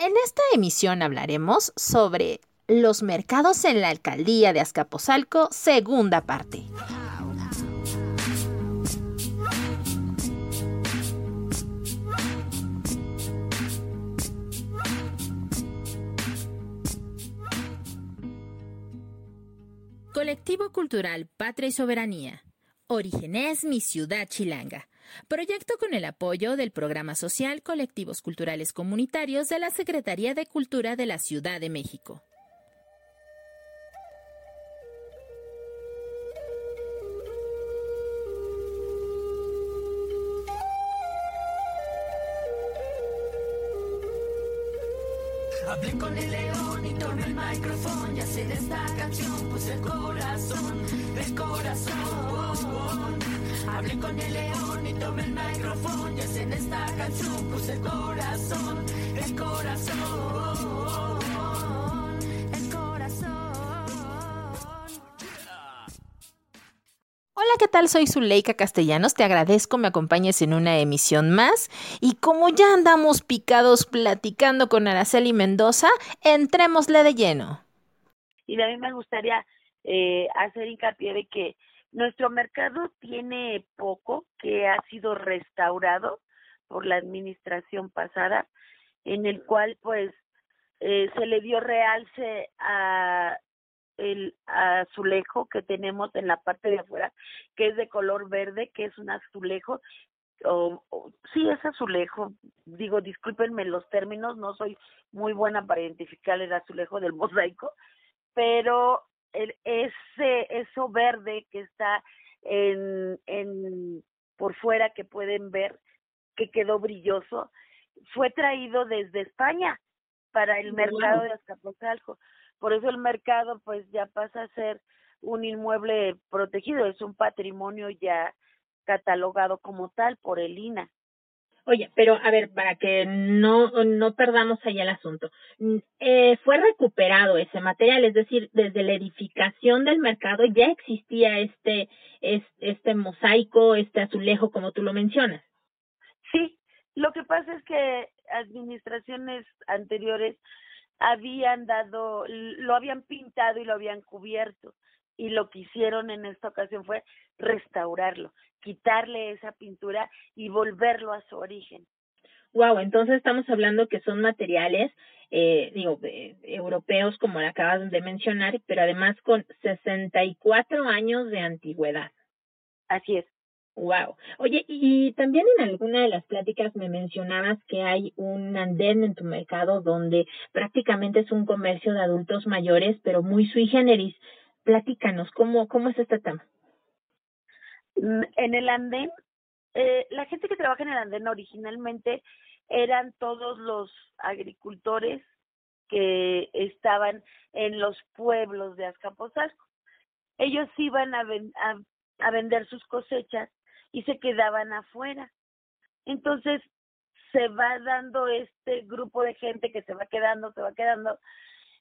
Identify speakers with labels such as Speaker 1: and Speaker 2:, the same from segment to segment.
Speaker 1: En esta emisión hablaremos sobre los mercados en la alcaldía de Azcapotzalco, segunda parte. Colectivo Cultural Patria y Soberanía. Origen es mi ciudad chilanga. Proyecto con el apoyo del Programa Social Colectivos Culturales Comunitarios de la Secretaría de Cultura de la Ciudad de México.
Speaker 2: Hablé con el león y tomé el micrófono, sé de esta canción, pues el corazón, el corazón. Hablé con el león y tomé el micrófono, sé en esta canción, pues el corazón, el corazón.
Speaker 1: Soy Zuleika Castellanos. Te agradezco me acompañes en una emisión más. Y como ya andamos picados platicando con Araceli Mendoza, entrémosle de lleno.
Speaker 3: Y a mí me gustaría eh, hacer hincapié de que nuestro mercado tiene poco que ha sido restaurado por la administración pasada, en el cual pues eh, se le dio realce a el azulejo que tenemos en la parte de afuera, que es de color verde, que es un azulejo, o, sí es azulejo, digo, discúlpenme los términos, no soy muy buena para identificar el azulejo del mosaico, pero el, ese eso verde que está en, en por fuera que pueden ver que quedó brilloso fue traído desde España para el mercado de Azcapotzalco por eso el mercado pues ya pasa a ser un inmueble protegido, es un patrimonio ya catalogado como tal por el INA.
Speaker 1: Oye, pero a ver, para que no, no perdamos allá el asunto, mm, eh, fue recuperado ese material, es decir, desde la edificación del mercado ya existía este, este mosaico, este azulejo, como tú lo mencionas.
Speaker 3: Sí, lo que pasa es que administraciones anteriores habían dado, lo habían pintado y lo habían cubierto. Y lo que hicieron en esta ocasión fue restaurarlo, quitarle esa pintura y volverlo a su origen.
Speaker 1: Wow, entonces estamos hablando que son materiales, eh, digo, europeos, como lo acabas de mencionar, pero además con 64 años de antigüedad.
Speaker 3: Así es.
Speaker 1: Wow. Oye, y también en alguna de las pláticas me mencionabas que hay un andén en tu mercado donde prácticamente es un comercio de adultos mayores, pero muy sui generis. Platícanos, ¿cómo, cómo es este tema?
Speaker 3: Mm, en el andén, eh, la gente que trabaja en el andén originalmente eran todos los agricultores que estaban en los pueblos de Azcapotzalco. Ellos iban a, a vender sus cosechas y se quedaban afuera. Entonces se va dando este grupo de gente que se va quedando, se va quedando,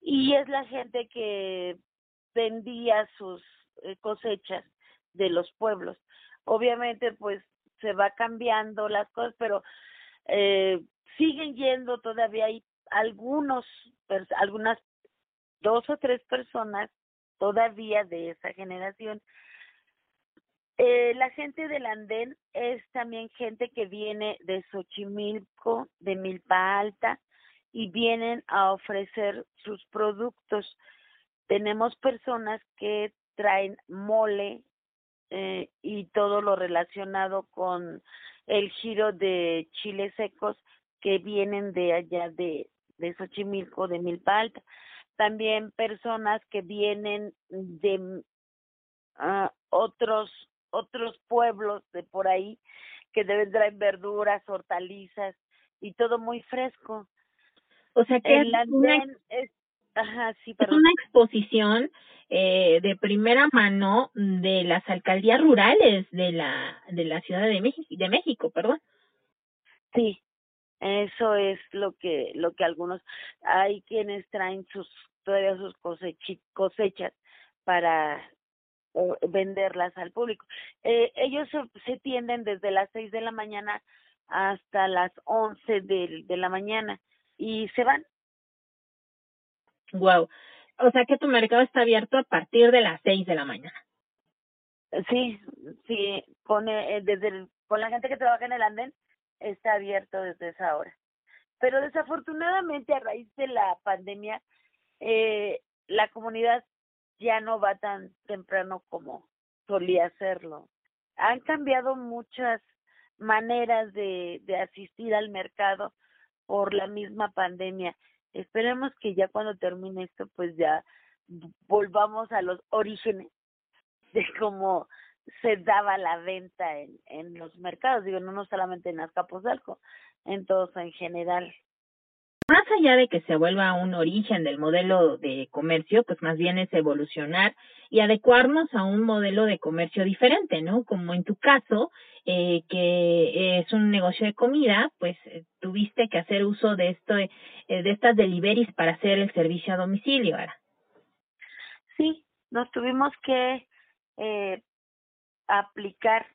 Speaker 3: y es la gente que vendía sus eh, cosechas de los pueblos. Obviamente, pues se va cambiando las cosas, pero eh, siguen yendo todavía hay algunos, algunas dos o tres personas todavía de esa generación eh, la gente del andén es también gente que viene de Xochimilco, de Milpa Alta, y vienen a ofrecer sus productos. Tenemos personas que traen mole eh, y todo lo relacionado con el giro de chiles secos que vienen de allá de, de Xochimilco, de Milpa Alta. También personas que vienen de uh, otros otros pueblos de por ahí que deben traer verduras, hortalizas y todo muy fresco.
Speaker 1: O sea que es, una, es, una exposición eh, de primera mano de las alcaldías rurales de la de la Ciudad de México, de México, perdón.
Speaker 3: Sí, eso es lo que lo que algunos hay quienes traen sus todavía sus cosechas para venderlas al público. Eh, ellos se, tienden desde las seis de la mañana hasta las once de, de la mañana y se van.
Speaker 1: Wow. O sea que tu mercado está abierto a partir de las seis de la mañana.
Speaker 3: Sí, sí, con, eh, desde el, con la gente que trabaja en el andén está abierto desde esa hora. Pero desafortunadamente a raíz de la pandemia, eh, la comunidad ya no va tan temprano como solía hacerlo. Han cambiado muchas maneras de, de asistir al mercado por la misma pandemia. Esperemos que ya cuando termine esto, pues ya volvamos a los orígenes de cómo se daba la venta en, en los mercados, digo, no, no solamente en Azcapotzalco, en todos en general.
Speaker 1: Más allá de que se vuelva un origen del modelo de comercio, pues más bien es evolucionar y adecuarnos a un modelo de comercio diferente, ¿no? Como en tu caso, eh, que es un negocio de comida, pues eh, tuviste que hacer uso de esto, eh, de estas deliveries para hacer el servicio a domicilio, ahora.
Speaker 3: Sí, nos tuvimos que eh, aplicar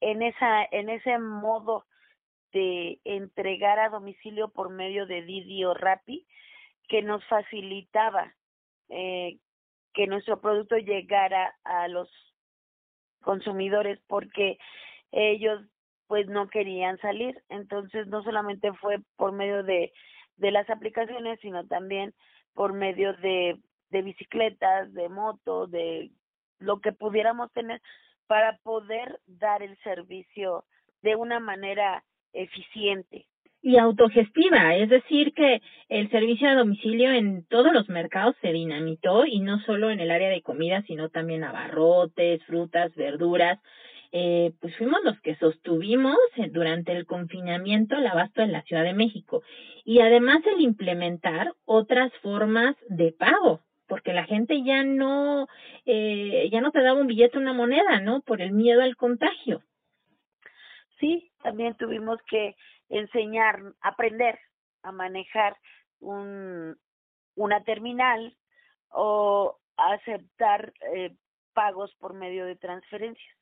Speaker 3: en esa en ese modo de entregar a domicilio por medio de Didi o Rappi que nos facilitaba eh, que nuestro producto llegara a los consumidores porque ellos pues no querían salir. Entonces no solamente fue por medio de de las aplicaciones sino también por medio de de bicicletas de motos de lo que pudiéramos tener para poder dar el servicio de una manera eficiente.
Speaker 1: Y autogestiva, es decir, que el servicio a domicilio en todos los mercados se dinamitó y no solo en el área de comida, sino también abarrotes, frutas, verduras. Eh, pues fuimos los que sostuvimos durante el confinamiento el abasto en la Ciudad de México y además el implementar otras formas de pago porque la gente ya no eh, ya no te daba un billete una moneda no por el miedo al contagio
Speaker 3: sí también tuvimos que enseñar aprender a manejar un una terminal o aceptar eh, pagos por medio de transferencias.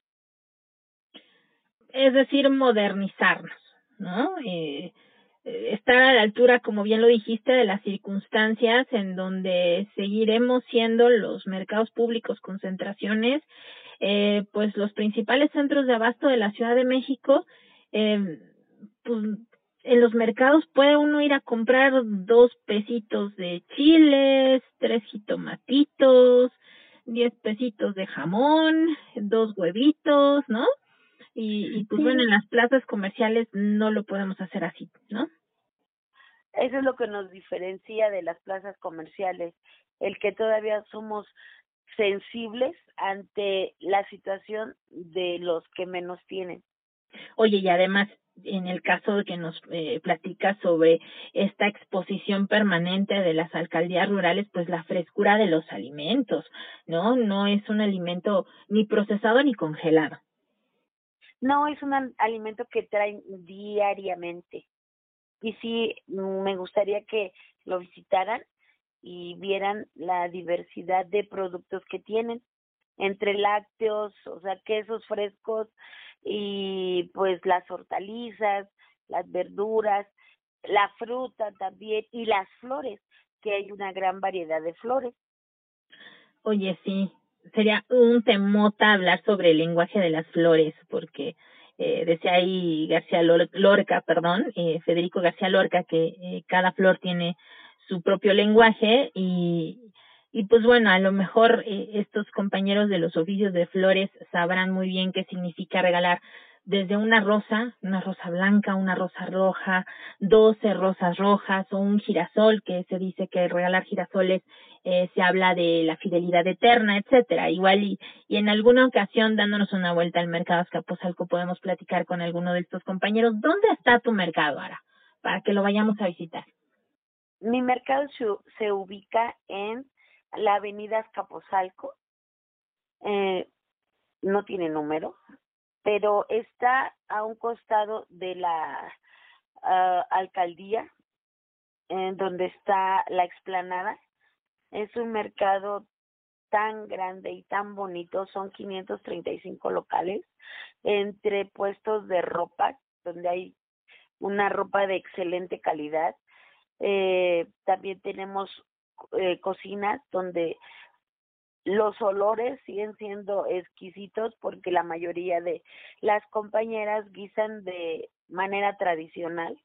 Speaker 1: Es decir modernizarnos no eh, estar a la altura, como bien lo dijiste, de las circunstancias en donde seguiremos siendo los mercados públicos concentraciones, eh, pues los principales centros de abasto de la Ciudad de México, eh, pues en los mercados puede uno ir a comprar dos pesitos de chiles, tres jitomatitos, diez pesitos de jamón, dos huevitos, ¿no? y, y pues bueno, en las plazas comerciales no lo podemos hacer así, ¿no?
Speaker 3: Eso es lo que nos diferencia de las plazas comerciales, el que todavía somos sensibles ante la situación de los que menos tienen.
Speaker 1: Oye, y además, en el caso de que nos eh, platicas sobre esta exposición permanente de las alcaldías rurales, pues la frescura de los alimentos, ¿no? No es un alimento ni procesado ni congelado.
Speaker 3: No, es un alimento que traen diariamente. Y sí, me gustaría que lo visitaran y vieran la diversidad de productos que tienen, entre lácteos, o sea, quesos frescos y pues las hortalizas, las verduras, la fruta también y las flores, que hay una gran variedad de flores.
Speaker 1: Oye, sí, sería un temota hablar sobre el lenguaje de las flores, porque eh, decía ahí García Lorca, perdón, eh, Federico García Lorca, que eh, cada flor tiene su propio lenguaje y, y pues bueno, a lo mejor eh, estos compañeros de los oficios de flores sabrán muy bien qué significa regalar desde una rosa, una rosa blanca, una rosa roja, doce rosas rojas o un girasol, que se dice que regalar girasoles eh, se habla de la fidelidad eterna, etcétera. Igual y, y en alguna ocasión dándonos una vuelta al mercado Escaposalco podemos platicar con alguno de estos compañeros. ¿Dónde está tu mercado ahora? Para que lo vayamos a visitar.
Speaker 3: Mi mercado se ubica en la avenida Escaposalco. Eh, no tiene número, pero está a un costado de la uh, alcaldía, en donde está la explanada. Es un mercado tan grande y tan bonito, son 535 locales, entre puestos de ropa, donde hay una ropa de excelente calidad. Eh, también tenemos eh, cocinas donde los olores siguen siendo exquisitos porque la mayoría de las compañeras guisan de manera tradicional.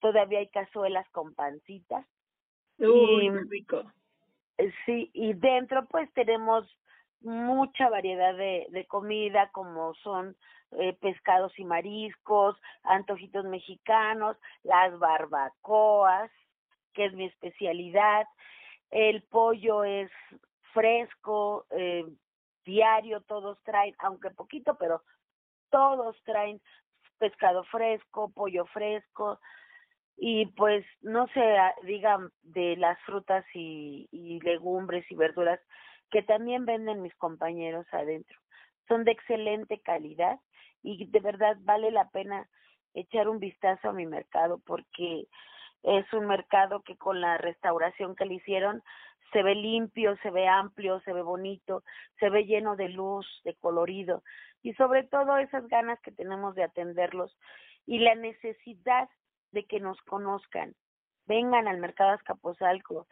Speaker 3: Todavía hay cazuelas con pancitas.
Speaker 1: Uy, rico.
Speaker 3: Eh, sí, y dentro pues tenemos mucha variedad de, de comida como son eh, pescados y mariscos, antojitos mexicanos, las barbacoas, que es mi especialidad, el pollo es fresco, eh, diario todos traen, aunque poquito, pero todos traen pescado fresco, pollo fresco y pues no se digan de las frutas y legumbres y verduras que también venden mis compañeros adentro. Son de excelente calidad y de verdad vale la pena echar un vistazo a mi mercado porque es un mercado que con la restauración que le hicieron se ve limpio, se ve amplio, se ve bonito, se ve lleno de luz, de colorido y sobre todo esas ganas que tenemos de atenderlos y la necesidad de que nos conozcan. Vengan al mercado Azcapotzalco,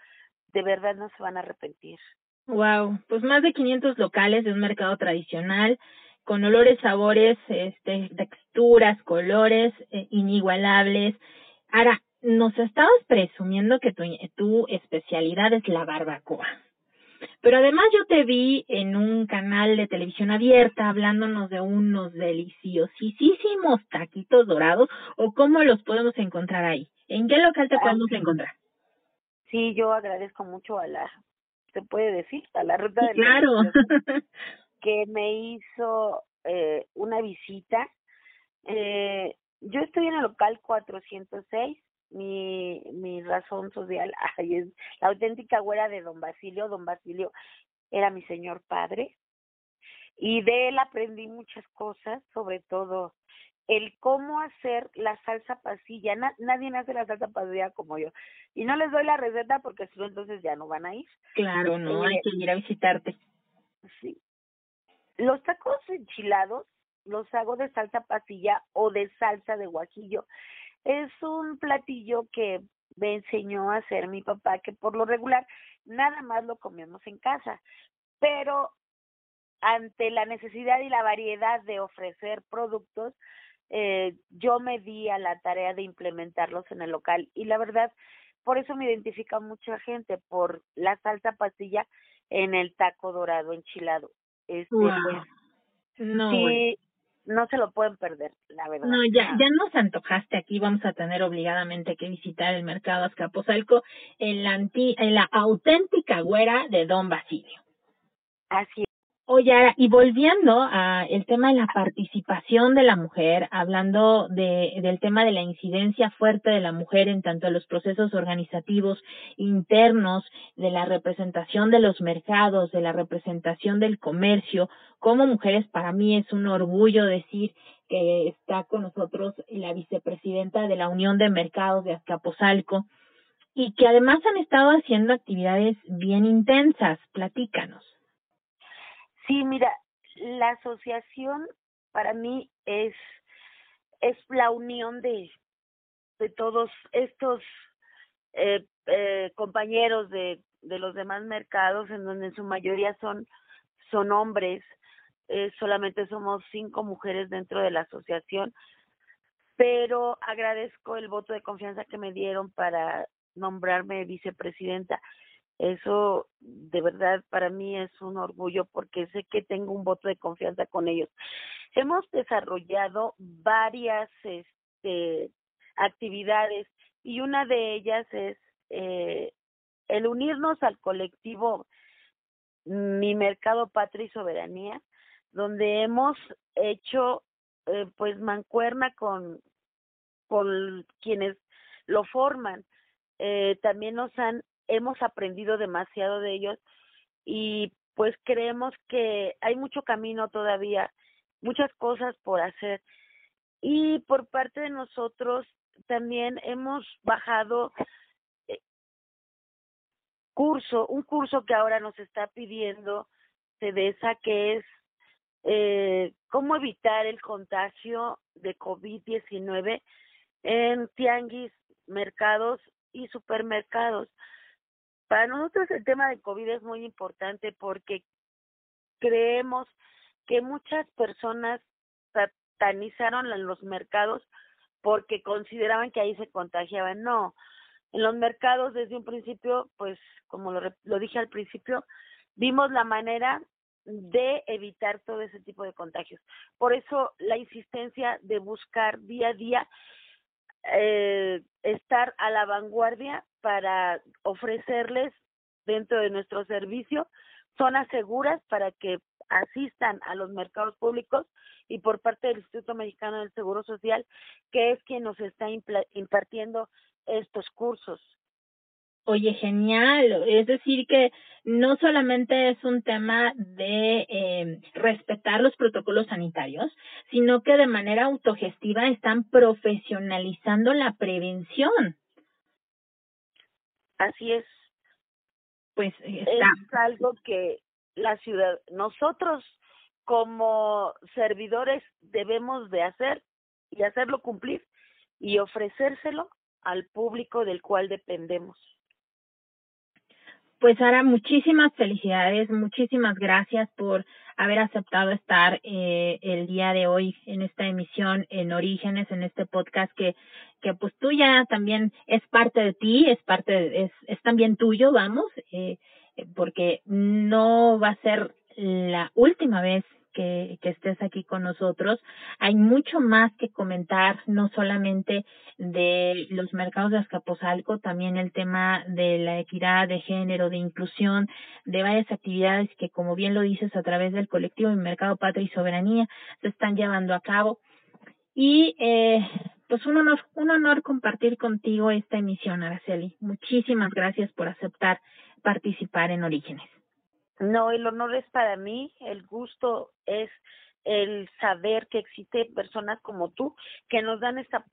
Speaker 3: de verdad no se van a arrepentir.
Speaker 1: Wow, pues más de 500 locales de un mercado tradicional con olores, sabores, este, texturas, colores eh, inigualables. Ahora, nos estabas presumiendo que tu, tu especialidad es la barbacoa. Pero además yo te vi en un canal de televisión abierta hablándonos de unos deliciosísimos taquitos dorados o cómo los podemos encontrar ahí. ¿En qué local te podemos encontrar?
Speaker 3: Sí, yo agradezco mucho a la, se puede decir, a la ruta
Speaker 1: sí, claro.
Speaker 3: que me hizo eh, una visita. Eh, yo estoy en el local 406 mi, mi razón social ay, es la auténtica güera de don Basilio. Don Basilio era mi señor padre y de él aprendí muchas cosas, sobre todo el cómo hacer la salsa pasilla. nadie hace la salsa pasilla como yo. Y no les doy la receta porque si no, entonces ya no van a ir.
Speaker 1: Claro, no, hay que ir a visitarte.
Speaker 3: Sí. Los tacos enchilados los hago de salsa pasilla o de salsa de guajillo. Es un platillo que me enseñó a hacer mi papá, que por lo regular nada más lo comemos en casa, pero ante la necesidad y la variedad de ofrecer productos, eh, yo me di a la tarea de implementarlos en el local y la verdad, por eso me identifica mucha gente, por la salsa pastilla en el taco dorado enchilado. Este, pues,
Speaker 1: no,
Speaker 3: sí, no se lo pueden perder, la verdad.
Speaker 1: No, ya, ya nos antojaste aquí, vamos a tener obligadamente que visitar el mercado Azcapotzalco en la, anti, en la auténtica güera de Don Basilio.
Speaker 3: Así
Speaker 1: Oye, y volviendo a el tema de la participación de la mujer, hablando de, del tema de la incidencia fuerte de la mujer en tanto los procesos organizativos internos, de la representación de los mercados, de la representación del comercio, como mujeres para mí es un orgullo decir que está con nosotros la vicepresidenta de la Unión de Mercados de Azcapotzalco y que además han estado haciendo actividades bien intensas. Platícanos.
Speaker 3: Sí, mira, la asociación para mí es es la unión de de todos estos eh, eh, compañeros de de los demás mercados en donde en su mayoría son son hombres eh, solamente somos cinco mujeres dentro de la asociación pero agradezco el voto de confianza que me dieron para nombrarme vicepresidenta eso de verdad para mí es un orgullo porque sé que tengo un voto de confianza con ellos. Hemos desarrollado varias este, actividades y una de ellas es eh, el unirnos al colectivo Mi Mercado Patria y Soberanía, donde hemos hecho eh, pues mancuerna con, con quienes lo forman. Eh, también nos han hemos aprendido demasiado de ellos y pues creemos que hay mucho camino todavía, muchas cosas por hacer. Y por parte de nosotros también hemos bajado eh, curso, un curso que ahora nos está pidiendo CEDESA, que es eh, cómo evitar el contagio de COVID-19 en tianguis, mercados y supermercados. Para nosotros el tema de COVID es muy importante porque creemos que muchas personas satanizaron los mercados porque consideraban que ahí se contagiaban. No, en los mercados desde un principio, pues como lo, lo dije al principio, vimos la manera de evitar todo ese tipo de contagios. Por eso la insistencia de buscar día a día eh, estar a la vanguardia para ofrecerles dentro de nuestro servicio zonas seguras para que asistan a los mercados públicos y por parte del Instituto Mexicano del Seguro Social, que es quien nos está impartiendo estos cursos.
Speaker 1: Oye, genial. Es decir, que no solamente es un tema de eh, respetar los protocolos sanitarios, sino que de manera autogestiva están profesionalizando la prevención.
Speaker 3: Así es.
Speaker 1: Pues está.
Speaker 3: es algo que la ciudad, nosotros como servidores debemos de hacer y hacerlo cumplir y ofrecérselo al público del cual dependemos.
Speaker 1: Pues Sara, muchísimas felicidades, muchísimas gracias por haber aceptado estar eh, el día de hoy en esta emisión en Orígenes, en este podcast que, que pues tú ya también es parte de ti, es parte, de, es, es también tuyo, vamos, eh, porque no va a ser la última vez que, que estés aquí con nosotros. Hay mucho más que comentar, no solamente de los mercados de Azcapotzalco, también el tema de la equidad de género, de inclusión, de varias actividades que, como bien lo dices, a través del colectivo de Mercado Patria y Soberanía se están llevando a cabo. Y eh, pues un honor, un honor compartir contigo esta emisión, Araceli. Muchísimas gracias por aceptar participar en Orígenes.
Speaker 3: No, el honor es para mí, el gusto es el saber que existen personas como tú que nos dan esta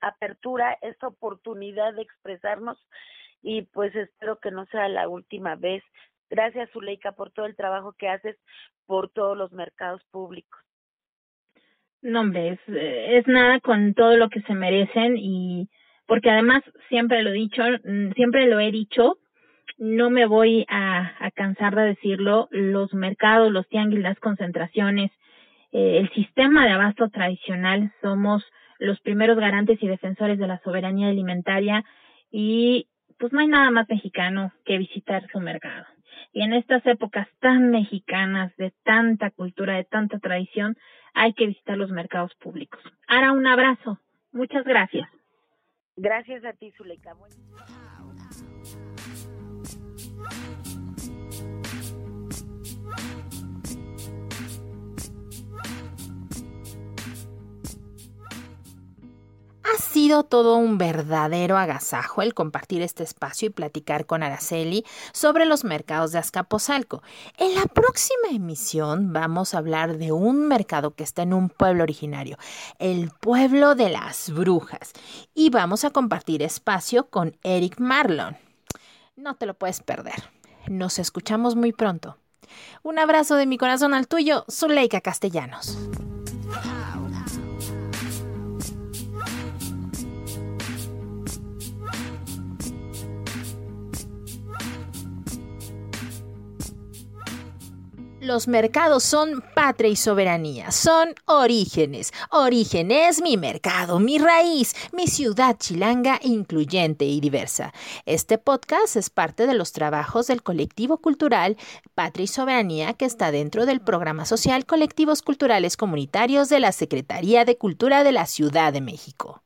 Speaker 3: apertura, esta oportunidad de expresarnos y pues espero que no sea la última vez. Gracias, Zuleika, por todo el trabajo que haces por todos los mercados públicos.
Speaker 1: No, hombre, es, es nada con todo lo que se merecen y porque además siempre lo he dicho, mm, siempre lo he dicho, no me voy a, cansar de decirlo, los mercados, los tianguis, las concentraciones, eh, el sistema de abasto tradicional somos los primeros garantes y defensores de la soberanía alimentaria y pues no hay nada más mexicano que visitar su mercado. Y en estas épocas tan mexicanas, de tanta cultura, de tanta tradición, hay que visitar los mercados públicos. Ahora un abrazo. Muchas gracias.
Speaker 3: Gracias a ti, Zuleika.
Speaker 4: Todo un verdadero agasajo el compartir este espacio y platicar con Araceli sobre los mercados de Azcapotzalco. En la próxima emisión vamos a hablar de un mercado que está en un pueblo originario, el pueblo de las brujas, y vamos a compartir espacio con Eric Marlon. No te lo puedes perder. Nos escuchamos muy pronto. Un abrazo de mi corazón al tuyo, Zuleika Castellanos. Los mercados son patria y soberanía, son orígenes. Origen es mi mercado, mi raíz, mi ciudad chilanga incluyente y diversa. Este podcast es parte de los trabajos del colectivo cultural Patria y Soberanía que está dentro del programa social Colectivos Culturales Comunitarios de la Secretaría de Cultura de la Ciudad de México.